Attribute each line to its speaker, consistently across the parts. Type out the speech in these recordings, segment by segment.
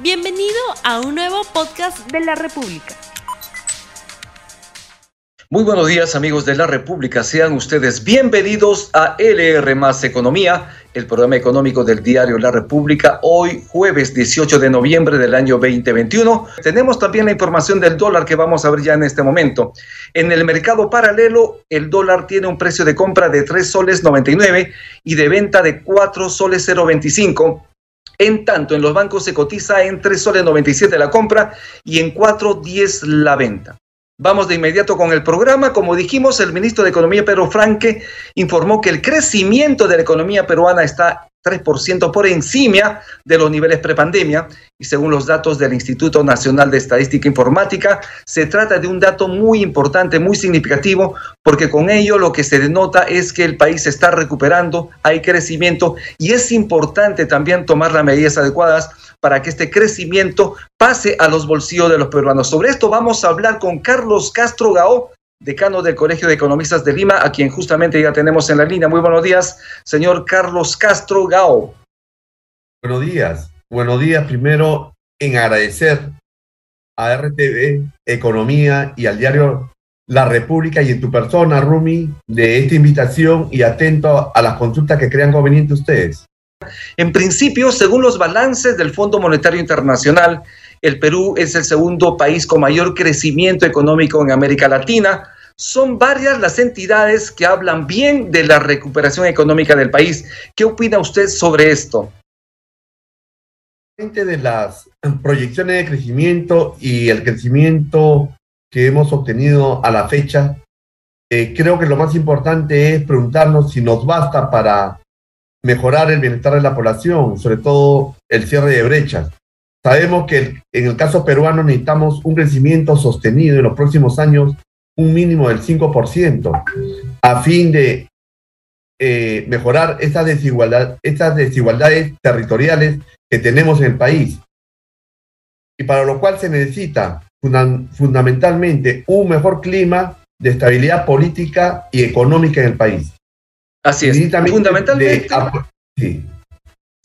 Speaker 1: Bienvenido a un nuevo podcast de la República.
Speaker 2: Muy buenos días amigos de la República, sean ustedes bienvenidos a LR Más Economía, el programa económico del diario La República, hoy jueves 18 de noviembre del año 2021. Tenemos también la información del dólar que vamos a ver ya en este momento. En el mercado paralelo, el dólar tiene un precio de compra de 3 soles 99 y de venta de 4 soles 025 en tanto, en los bancos se cotiza en 3 soles 97 la compra y en 4.10 la venta. Vamos de inmediato con el programa. Como dijimos, el ministro de Economía, Pedro Franque, informó que el crecimiento de la economía peruana está 3% por encima de los niveles prepandemia y según los datos del Instituto Nacional de Estadística Informática, se trata de un dato muy importante, muy significativo, porque con ello lo que se denota es que el país se está recuperando, hay crecimiento y es importante también tomar las medidas adecuadas para que este crecimiento pase a los bolsillos de los peruanos. Sobre esto vamos a hablar con Carlos Castro Gao, decano del Colegio de Economistas de Lima, a quien justamente ya tenemos en la línea. Muy buenos días, señor Carlos Castro Gao.
Speaker 3: Buenos días. Buenos días primero en agradecer a RTV Economía y al diario La República y en tu persona, Rumi, de esta invitación y atento a las consultas que crean conveniente ustedes.
Speaker 2: En principio, según los balances del Fondo Monetario Internacional, el Perú es el segundo país con mayor crecimiento económico en América Latina. Son varias las entidades que hablan bien de la recuperación económica del país. ¿Qué opina usted sobre esto?
Speaker 3: De las proyecciones de crecimiento y el crecimiento que hemos obtenido a la fecha, eh, creo que lo más importante es preguntarnos si nos basta para mejorar el bienestar de la población, sobre todo el cierre de brechas. Sabemos que en el caso peruano necesitamos un crecimiento sostenido en los próximos años, un mínimo del 5%, a fin de eh, mejorar estas, desigualdad, estas desigualdades territoriales que tenemos en el país. Y para lo cual se necesita fundamentalmente un mejor clima de estabilidad política y económica en el país.
Speaker 2: Así es. Fundamentalmente. sí.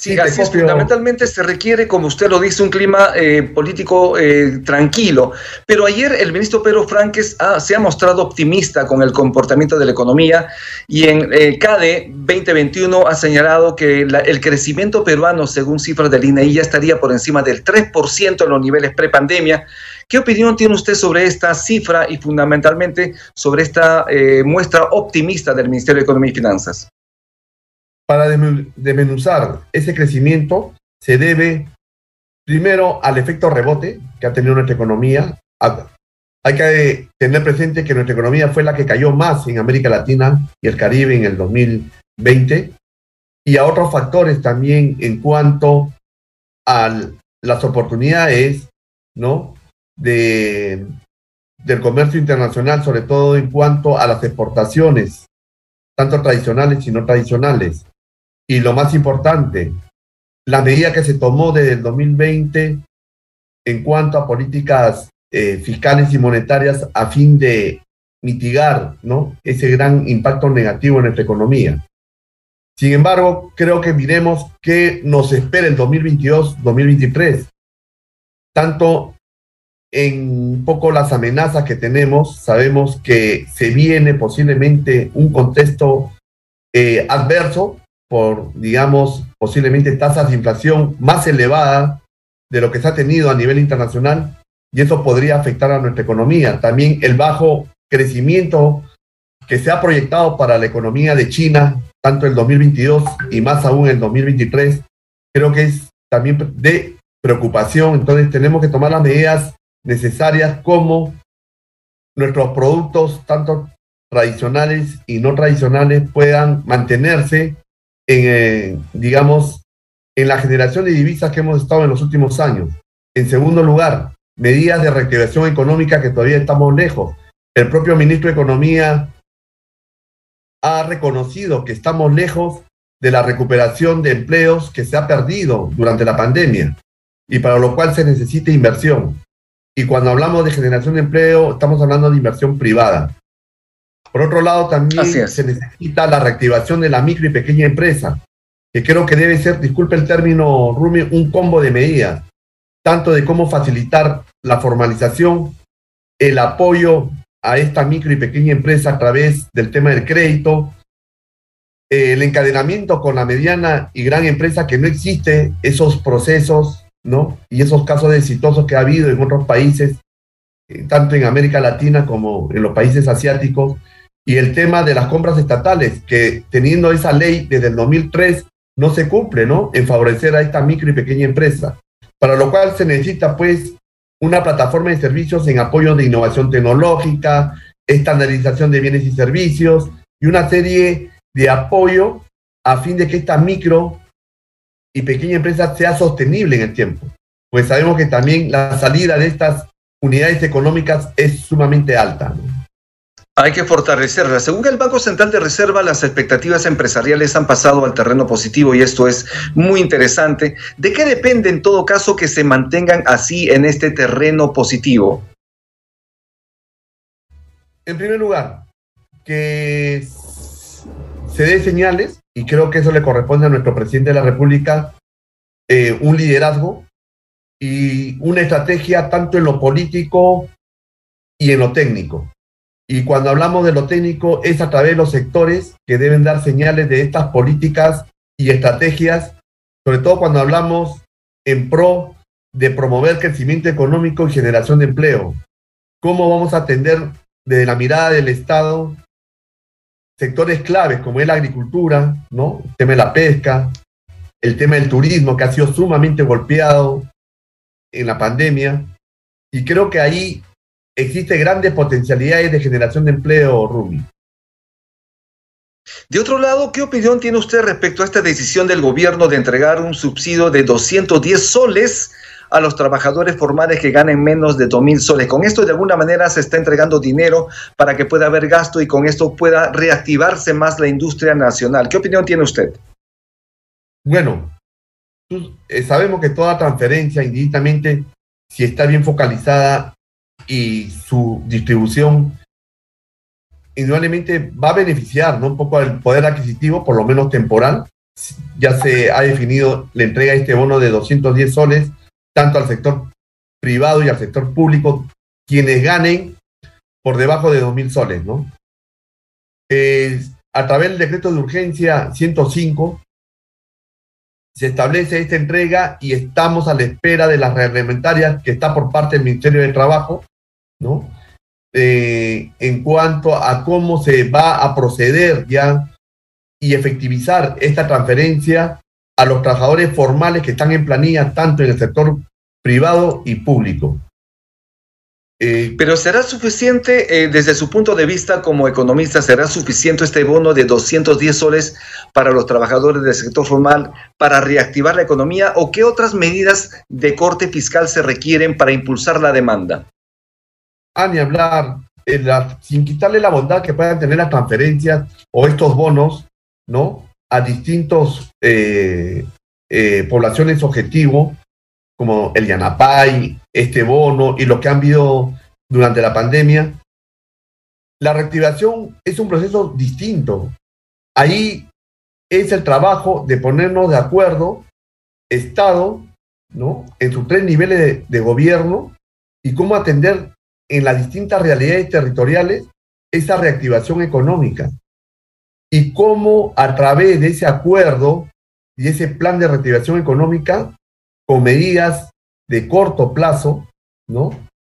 Speaker 2: Sí, así es. Fundamentalmente se requiere, como usted lo dice, un clima eh, político eh, tranquilo. Pero ayer el ministro Pedro Franques se ha mostrado optimista con el comportamiento de la economía y en eh, CADE 2021 ha señalado que el crecimiento peruano, según cifras del INEI, ya estaría por encima del 3% en los niveles prepandemia. ¿Qué opinión tiene usted sobre esta cifra y fundamentalmente sobre esta muestra optimista del Ministerio de Economía y Finanzas?
Speaker 3: Para desmenuzar ese crecimiento se debe primero al efecto rebote que ha tenido nuestra economía. Hay que tener presente que nuestra economía fue la que cayó más en América Latina y el Caribe en el 2020 y a otros factores también en cuanto a las oportunidades ¿no? de, del comercio internacional, sobre todo en cuanto a las exportaciones, tanto tradicionales y no tradicionales. Y lo más importante, la medida que se tomó desde el 2020 en cuanto a políticas eh, fiscales y monetarias a fin de mitigar ¿no? ese gran impacto negativo en nuestra economía. Sin embargo, creo que miremos qué nos espera el 2022-2023, tanto en un poco las amenazas que tenemos, sabemos que se viene posiblemente un contexto eh, adverso por, digamos, posiblemente tasas de inflación más elevadas de lo que se ha tenido a nivel internacional y eso podría afectar a nuestra economía. También el bajo crecimiento que se ha proyectado para la economía de China, tanto el 2022 y más aún el 2023, creo que es también de preocupación. Entonces tenemos que tomar las medidas necesarias como nuestros productos, tanto tradicionales y no tradicionales, puedan mantenerse en, eh, digamos, en la generación de divisas que hemos estado en los últimos años. En segundo lugar, medidas de reactivación económica que todavía estamos lejos. El propio ministro de Economía ha reconocido que estamos lejos de la recuperación de empleos que se ha perdido durante la pandemia y para lo cual se necesita inversión. Y cuando hablamos de generación de empleo, estamos hablando de inversión privada. Por otro lado, también se necesita la reactivación de la micro y pequeña empresa, que creo que debe ser, disculpe el término, Rumi, un combo de medidas. tanto de cómo facilitar la formalización, el apoyo a esta micro y pequeña empresa a través del tema del crédito, el encadenamiento con la mediana y gran empresa que no existe esos procesos, ¿no? Y esos casos exitosos que ha habido en otros países, eh, tanto en América Latina como en los países asiáticos, y el tema de las compras estatales, que teniendo esa ley desde el 2003 no se cumple, ¿no? En favorecer a esta micro y pequeña empresa, para lo cual se necesita, pues, una plataforma de servicios en apoyo de innovación tecnológica, estandarización de bienes y servicios y una serie de apoyo a fin de que esta micro y pequeña empresa sea sostenible en el tiempo. Pues sabemos que también la salida de estas unidades económicas es sumamente alta.
Speaker 2: Hay que fortalecerla. Según el Banco Central de Reserva, las expectativas empresariales han pasado al terreno positivo y esto es muy interesante. ¿De qué depende en todo caso que se mantengan así en este terreno positivo?
Speaker 3: En primer lugar, que se dé señales, y creo que eso le corresponde a nuestro presidente de la República, eh, un liderazgo y una estrategia tanto en lo político y en lo técnico. Y cuando hablamos de lo técnico es a través de los sectores que deben dar señales de estas políticas y estrategias, sobre todo cuando hablamos en pro de promover crecimiento económico y generación de empleo. ¿Cómo vamos a atender desde la mirada del Estado sectores claves como es la agricultura, ¿no? el tema de la pesca, el tema del turismo que ha sido sumamente golpeado en la pandemia? Y creo que ahí existe grandes potencialidades de generación de empleo, Rumi.
Speaker 2: De otro lado, ¿qué opinión tiene usted respecto a esta decisión del gobierno de entregar un subsidio de 210 soles a los trabajadores formales que ganen menos de 2.000 soles? Con esto, de alguna manera, se está entregando dinero para que pueda haber gasto y con esto pueda reactivarse más la industria nacional. ¿Qué opinión tiene usted?
Speaker 3: Bueno, eh, sabemos que toda transferencia, indistintamente, si está bien focalizada y su distribución indudablemente va a beneficiar ¿no? un poco al poder adquisitivo, por lo menos temporal. Ya se ha definido la entrega de este bono de 210 soles, tanto al sector privado y al sector público, quienes ganen por debajo de 2.000 soles. ¿no? a través del decreto de urgencia 105, se establece esta entrega y estamos a la espera de las reglamentarias que está por parte del Ministerio de Trabajo Eh, en cuanto a cómo se va a proceder ya y efectivizar esta transferencia a los trabajadores formales que están en planilla tanto en el sector privado y público.
Speaker 2: Eh, Pero ¿será suficiente, eh, desde su punto de vista como economista, será suficiente este bono de 210 soles para los trabajadores del sector formal para reactivar la economía o qué otras medidas de corte fiscal se requieren para impulsar la demanda?
Speaker 3: A ni hablar, sin quitarle la bondad que puedan tener las transferencias o estos bonos, ¿no? A distintos eh, eh, poblaciones objetivo, como el Yanapay, este bono y lo que han habido durante la pandemia. La reactivación es un proceso distinto. Ahí es el trabajo de ponernos de acuerdo, Estado, ¿no? En sus tres niveles de gobierno y cómo atender en las distintas realidades territoriales esa reactivación económica y cómo a través de ese acuerdo y ese plan de reactivación económica con medidas de corto plazo, ¿no?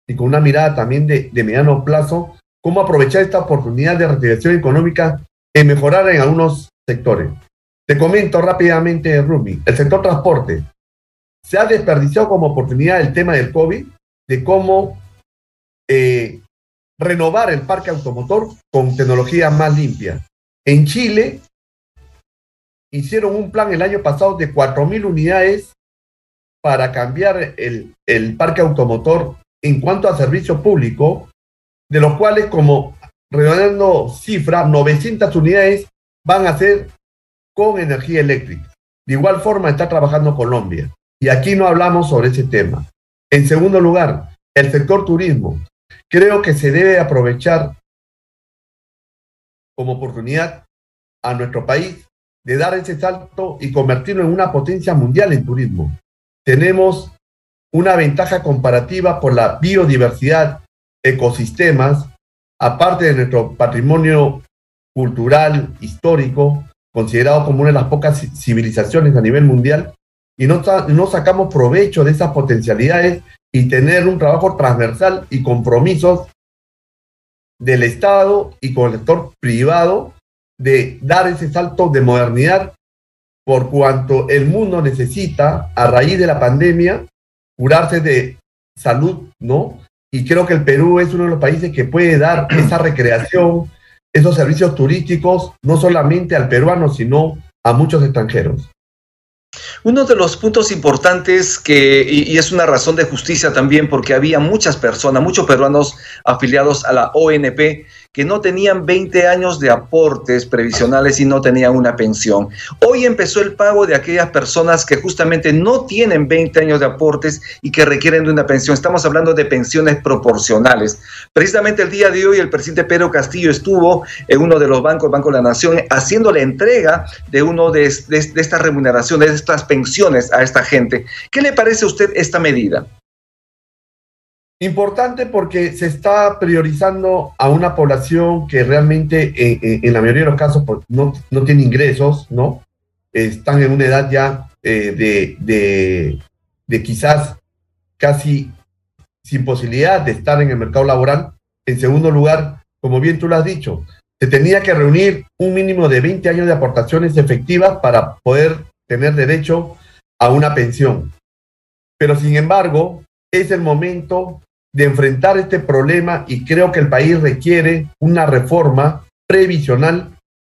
Speaker 3: Y con una mirada también de, de mediano plazo, cómo aprovechar esta oportunidad de reactivación económica en mejorar en algunos sectores. Te comento rápidamente, Rumi, el sector transporte. Se ha desperdiciado como oportunidad el tema del COVID, de cómo eh, renovar el parque automotor con tecnología más limpia. En Chile hicieron un plan el año pasado de 4.000 unidades para cambiar el, el parque automotor en cuanto a servicio público, de los cuales, como redondeando cifra, 900 unidades van a ser con energía eléctrica. De igual forma está trabajando Colombia. Y aquí no hablamos sobre ese tema. En segundo lugar, el sector turismo. Creo que se debe aprovechar como oportunidad a nuestro país de dar ese salto y convertirlo en una potencia mundial en turismo. Tenemos una ventaja comparativa por la biodiversidad, ecosistemas, aparte de nuestro patrimonio cultural, histórico, considerado como una de las pocas civilizaciones a nivel mundial, y no, no sacamos provecho de esas potencialidades y tener un trabajo transversal y compromisos del Estado y con el sector privado de dar ese salto de modernidad por cuanto el mundo necesita, a raíz de la pandemia, curarse de salud, ¿no? Y creo que el Perú es uno de los países que puede dar esa recreación, esos servicios turísticos, no solamente al peruano, sino a muchos extranjeros.
Speaker 2: Uno de los puntos importantes que, y, es una razón de justicia también, porque había muchas personas, muchos peruanos afiliados a la ONP que no tenían 20 años de aportes previsionales y no tenían una pensión. Hoy empezó el pago de aquellas personas que justamente no tienen 20 años de aportes y que requieren de una pensión. Estamos hablando de pensiones proporcionales. Precisamente el día de hoy el presidente Pedro Castillo estuvo en uno de los bancos, Banco de la Nación, haciendo la entrega de uno de, de estas remuneraciones, de estas pensiones a esta gente. ¿Qué le parece a usted esta medida?
Speaker 3: Importante porque se está priorizando a una población que realmente eh, eh, en la mayoría de los casos pues, no, no, tiene ingresos, ¿no? Están en una edad ya eh, de, de, de quizás casi sin posibilidad de estar en el mercado laboral. En segundo lugar, como bien tú lo has dicho, se tenía que reunir un mínimo de 20 años de aportaciones efectivas para poder tener derecho a una pensión. Pero sin embargo, es el momento de enfrentar este problema y creo que el país requiere una reforma previsional,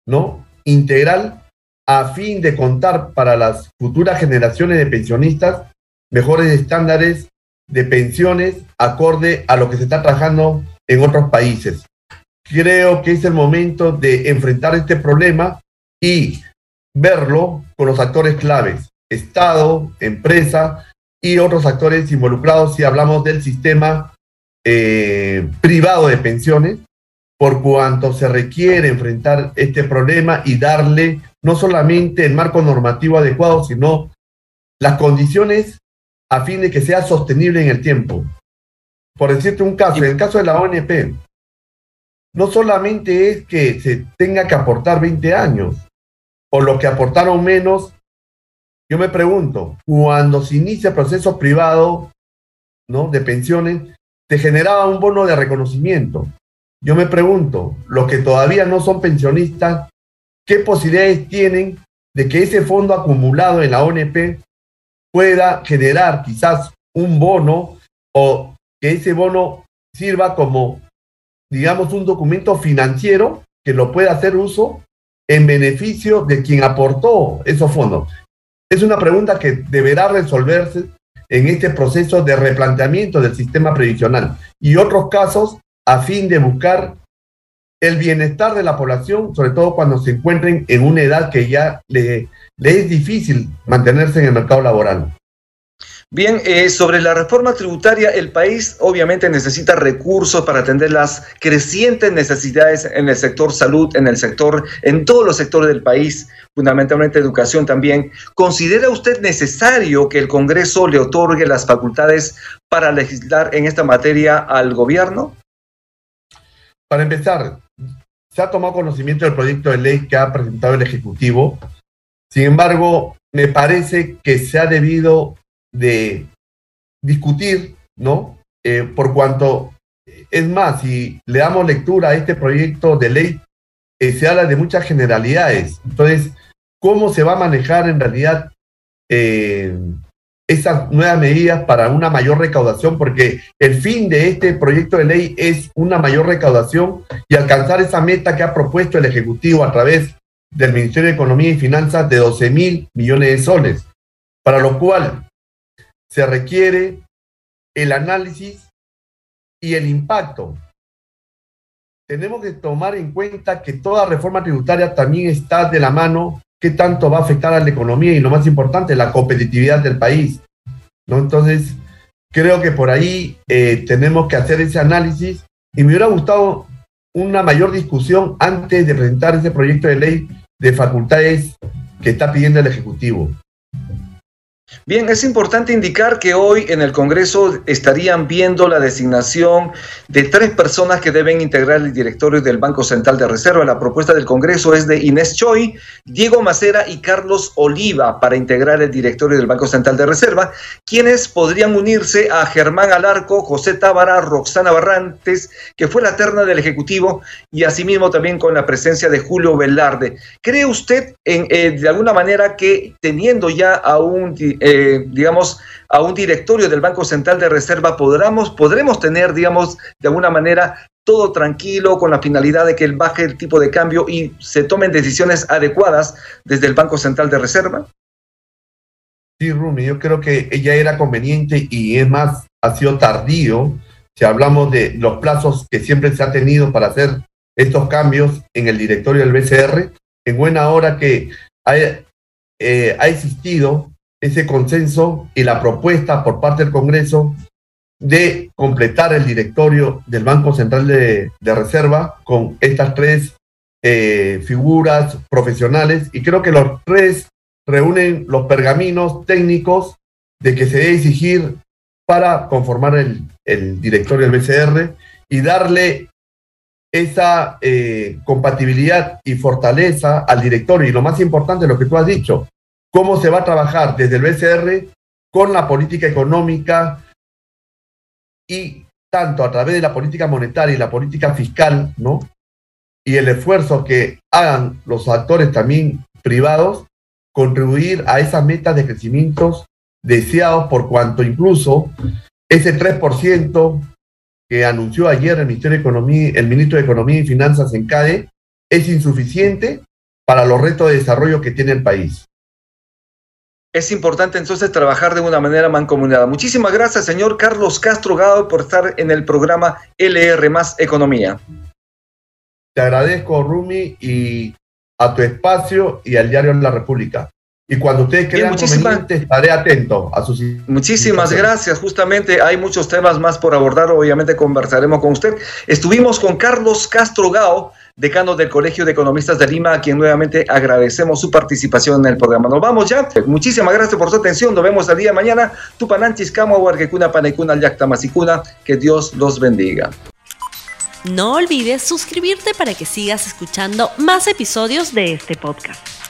Speaker 3: ¿no? Integral a fin de contar para las futuras generaciones de pensionistas mejores estándares de pensiones acorde a lo que se está trabajando en otros países. Creo que es el momento de enfrentar este problema y verlo con los actores claves, Estado, empresa, y otros actores involucrados si hablamos del sistema eh, privado de pensiones, por cuanto se requiere enfrentar este problema y darle no solamente el marco normativo adecuado, sino las condiciones a fin de que sea sostenible en el tiempo. Por decirte un caso, en el caso de la ONP, no solamente es que se tenga que aportar 20 años, o los que aportaron menos yo me pregunto, cuando se inicia el proceso privado ¿no? de pensiones, se generaba un bono de reconocimiento. Yo me pregunto, los que todavía no son pensionistas, ¿qué posibilidades tienen de que ese fondo acumulado en la ONP pueda generar quizás un bono o que ese bono sirva como, digamos, un documento financiero que lo pueda hacer uso en beneficio de quien aportó esos fondos. Es una pregunta que deberá resolverse en este proceso de replanteamiento del sistema previsional y otros casos a fin de buscar el bienestar de la población, sobre todo cuando se encuentren en una edad que ya le, es difícil mantenerse en el mercado laboral.
Speaker 2: Bien, eh, sobre la reforma tributaria, el país obviamente necesita recursos para atender las crecientes necesidades en el sector salud, en el sector, en todos los sectores del país, fundamentalmente educación también. ¿Considera usted necesario que el Congreso le otorgue las facultades para legislar en esta materia al gobierno?
Speaker 3: Para empezar, se ha tomado conocimiento del proyecto de ley que ha presentado el Ejecutivo. Sin embargo, me parece que se ha debido de discutir, ¿no? Eh, por cuanto, es más, si le damos lectura a este proyecto de ley, eh, se habla de muchas generalidades. Entonces, ¿cómo se va a manejar en realidad eh, esas nuevas medidas para una mayor recaudación? Porque el fin de este proyecto de ley es una mayor recaudación y alcanzar esa meta que ha propuesto el Ejecutivo a través del Ministerio de Economía y Finanzas de 12 mil millones de soles, para lo cual se requiere el análisis y el impacto. Tenemos que tomar en cuenta que toda reforma tributaria también está de la mano qué tanto va a afectar a la economía y lo más importante, la competitividad del país. Entonces, creo que por ahí eh, tenemos que hacer ese análisis y me hubiera gustado una mayor discusión antes de presentar ese proyecto de ley de facultades que está pidiendo el Ejecutivo.
Speaker 2: Bien, es importante indicar que hoy en el Congreso estarían viendo la designación de tres personas que deben integrar el directorio del Banco Central de Reserva. La propuesta del Congreso es de Inés Choi, Diego Macera y Carlos Oliva para integrar el directorio del Banco Central de Reserva, quienes podrían unirse a Germán Alarco, José Tábara, Roxana Barrantes, que fue la terna del Ejecutivo, y asimismo también con la presencia de Julio Velarde. ¿Cree usted en, eh, de alguna manera que teniendo ya a un eh, digamos, a un directorio del Banco Central de Reserva, podremos, podremos tener, digamos, de alguna manera todo tranquilo con la finalidad de que baje el tipo de cambio y se tomen decisiones adecuadas desde el Banco Central de Reserva?
Speaker 3: Sí, Rumi, yo creo que ella era conveniente y es más, ha sido tardío si hablamos de los plazos que siempre se ha tenido para hacer estos cambios en el directorio del BCR, en buena hora que eh, ha existido ese consenso y la propuesta por parte del Congreso de completar el directorio del Banco Central de, Reserva con estas tres eh, figuras profesionales y creo que los tres reúnen los pergaminos técnicos de que se debe exigir para conformar el, directorio del BCR y darle esa eh, compatibilidad y fortaleza al directorio. Y lo más importante, lo que tú has dicho, cómo se va a trabajar desde el BCR con la política económica y tanto a través de la política monetaria y la política fiscal, ¿no? Y el esfuerzo que hagan los actores también privados, contribuir a esas metas de crecimientos deseados por cuanto incluso ese 3% que anunció ayer el Ministerio de Economía, el ministro de Economía y Finanzas en CADE, es insuficiente para los retos de desarrollo que tiene el país
Speaker 2: es importante entonces trabajar de una manera mancomunada. Muchísimas gracias, señor Carlos Castro Gado, por estar en el programa LR más Economía.
Speaker 3: Te agradezco, Rumi, y a tu espacio y al diario La República. Y cuando ustedes crean conveniente, estaré atento a sus...
Speaker 2: Muchísimas gracias. Justamente hay muchos temas más por abordar. Obviamente conversaremos con usted. Estuvimos con Carlos Castro Gao, decano del Colegio de Economistas de Lima, a quien nuevamente agradecemos su participación en el programa. Nos vamos ya. Muchísimas gracias por su atención. Nos vemos el día de mañana. Tupananchis, Huarquecuna, Panecuna, Yactamasicuna. Que Dios los bendiga.
Speaker 1: No olvides suscribirte para que sigas escuchando más episodios de este podcast.